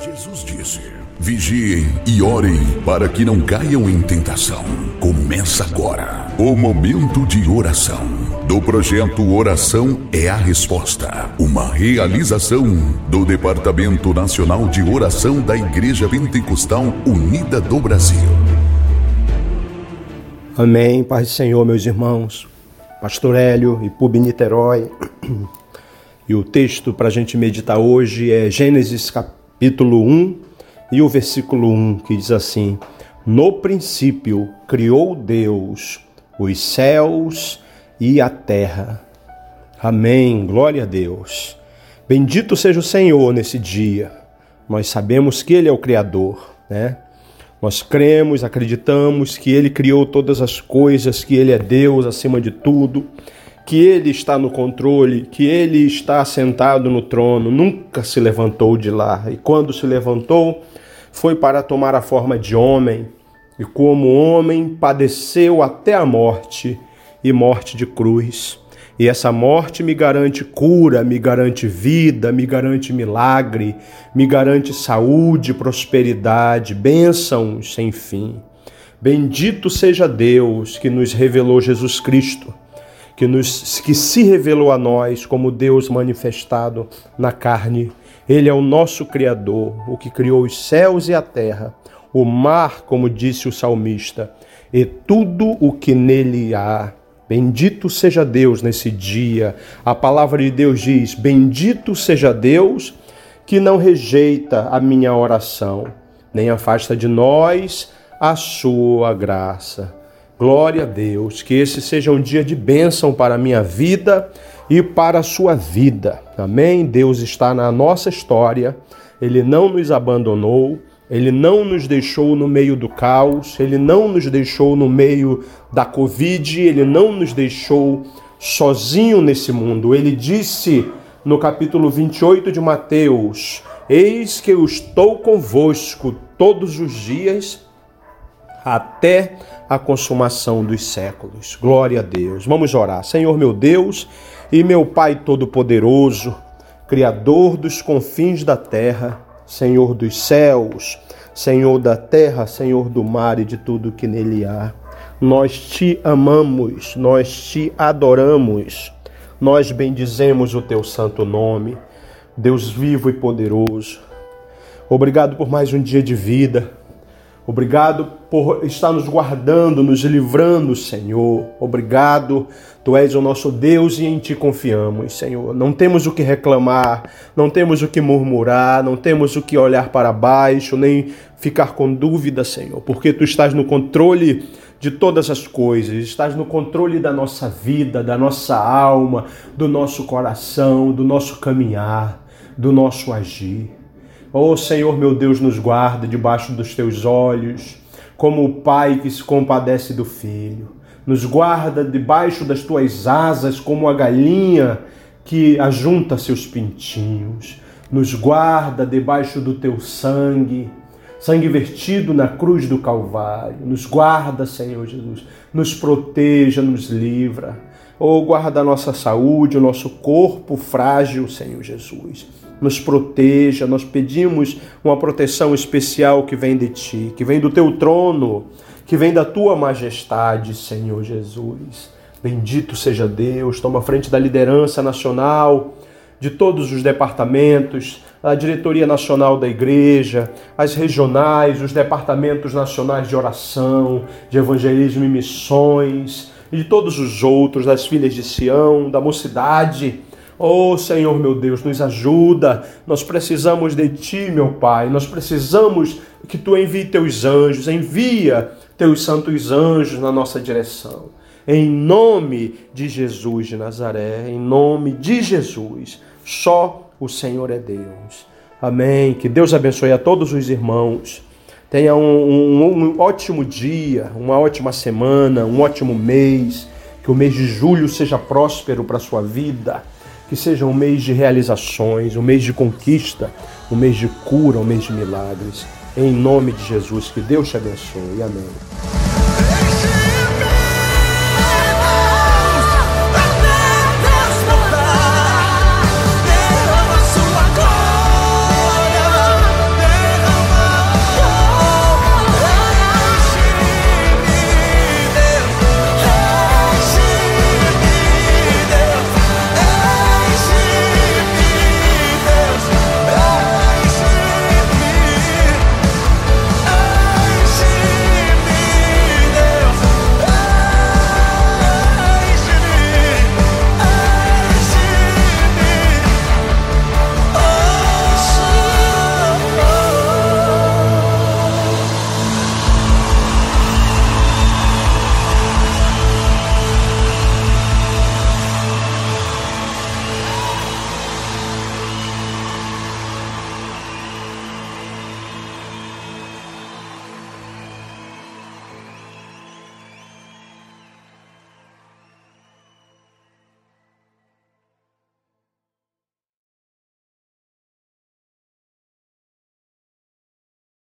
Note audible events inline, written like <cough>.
Jesus disse: Vigiem e orem para que não caiam em tentação. Começa agora o momento de oração do projeto Oração é a Resposta, uma realização do Departamento Nacional de Oração da Igreja Pentecostal Unida do Brasil. Amém, Pai do Senhor, meus irmãos, Pastor Hélio e Pub Niterói. <clears throat> E o texto para a gente meditar hoje é Gênesis capítulo capítulo 1 e o versículo 1, que diz assim: No princípio criou Deus os céus e a terra. Amém. Glória a Deus. Bendito seja o Senhor nesse dia. Nós sabemos que Ele é o Criador, né? Nós cremos, acreditamos que Ele criou todas as coisas, que Ele é Deus acima de tudo que ele está no controle, que ele está sentado no trono, nunca se levantou de lá. E quando se levantou, foi para tomar a forma de homem, e como homem padeceu até a morte e morte de cruz. E essa morte me garante cura, me garante vida, me garante milagre, me garante saúde, prosperidade, bênçãos sem fim. Bendito seja Deus que nos revelou Jesus Cristo que, nos, que se revelou a nós como Deus manifestado na carne. Ele é o nosso Criador, o que criou os céus e a terra, o mar, como disse o salmista, e tudo o que nele há. Bendito seja Deus nesse dia. A palavra de Deus diz: Bendito seja Deus que não rejeita a minha oração, nem afasta de nós a sua graça. Glória a Deus, que esse seja um dia de bênção para a minha vida e para a sua vida. Amém? Deus está na nossa história, Ele não nos abandonou, Ele não nos deixou no meio do caos, Ele não nos deixou no meio da Covid, Ele não nos deixou sozinho nesse mundo. Ele disse no capítulo 28 de Mateus: Eis que eu estou convosco todos os dias até a consumação dos séculos. Glória a Deus. Vamos orar. Senhor meu Deus e meu Pai Todo-Poderoso, Criador dos confins da terra, Senhor dos céus, Senhor da terra, Senhor do mar e de tudo que nele há. Nós te amamos, nós te adoramos, nós bendizemos o teu santo nome, Deus vivo e poderoso. Obrigado por mais um dia de vida. Obrigado por estar nos guardando, nos livrando, Senhor. Obrigado, Tu és o nosso Deus e em Ti confiamos, Senhor. Não temos o que reclamar, não temos o que murmurar, não temos o que olhar para baixo, nem ficar com dúvida, Senhor, porque Tu estás no controle de todas as coisas, estás no controle da nossa vida, da nossa alma, do nosso coração, do nosso caminhar, do nosso agir. Oh Senhor meu Deus, nos guarda debaixo dos teus olhos, como o pai que se compadece do filho. Nos guarda debaixo das tuas asas, como a galinha que ajunta seus pintinhos. Nos guarda debaixo do teu sangue, sangue vertido na cruz do Calvário. Nos guarda, Senhor Jesus. Nos proteja, nos livra. Oh, guarda a nossa saúde, o nosso corpo frágil, Senhor Jesus nos proteja. Nós pedimos uma proteção especial que vem de ti, que vem do teu trono, que vem da tua majestade, Senhor Jesus. Bendito seja Deus, toma frente da liderança nacional, de todos os departamentos, a diretoria nacional da igreja, as regionais, os departamentos nacionais de oração, de evangelismo e missões, e de todos os outros, das filhas de Sião, da mocidade, Oh Senhor meu Deus, nos ajuda. Nós precisamos de Ti, meu Pai. Nós precisamos que Tu envie Teus anjos, envia Teus santos anjos na nossa direção. Em nome de Jesus de Nazaré, em nome de Jesus. Só o Senhor é Deus. Amém. Que Deus abençoe a todos os irmãos. Tenha um, um, um ótimo dia, uma ótima semana, um ótimo mês. Que o mês de julho seja próspero para a sua vida que seja um mês de realizações, um mês de conquista, um mês de cura, um mês de milagres. Em nome de Jesus, que Deus te abençoe. Amém.